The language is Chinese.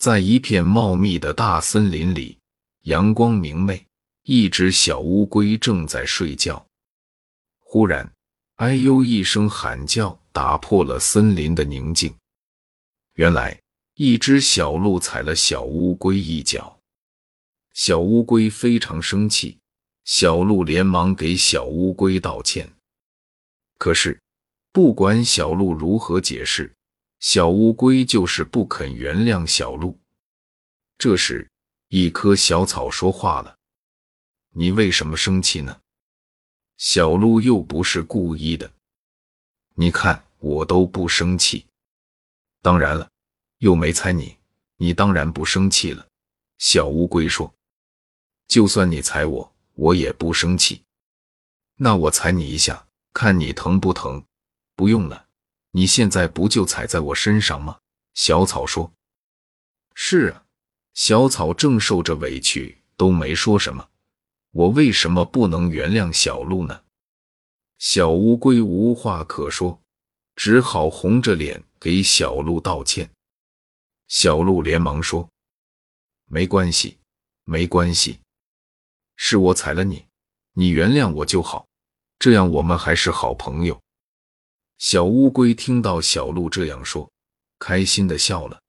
在一片茂密的大森林里，阳光明媚，一只小乌龟正在睡觉。忽然，哎呦一声喊叫打破了森林的宁静。原来，一只小鹿踩了小乌龟一脚，小乌龟非常生气。小鹿连忙给小乌龟道歉，可是不管小鹿如何解释，小乌龟就是不肯原谅小鹿。这时，一棵小草说话了：“你为什么生气呢？”小鹿又不是故意的，你看我都不生气。当然了，又没踩你，你当然不生气了。小乌龟说：“就算你踩我。”我也不生气，那我踩你一下，看你疼不疼？不用了，你现在不就踩在我身上吗？小草说：“是啊。”小草正受着委屈，都没说什么。我为什么不能原谅小鹿呢？小乌龟无话可说，只好红着脸给小鹿道歉。小鹿连忙说：“没关系，没关系。”是我踩了你，你原谅我就好，这样我们还是好朋友。小乌龟听到小鹿这样说，开心的笑了。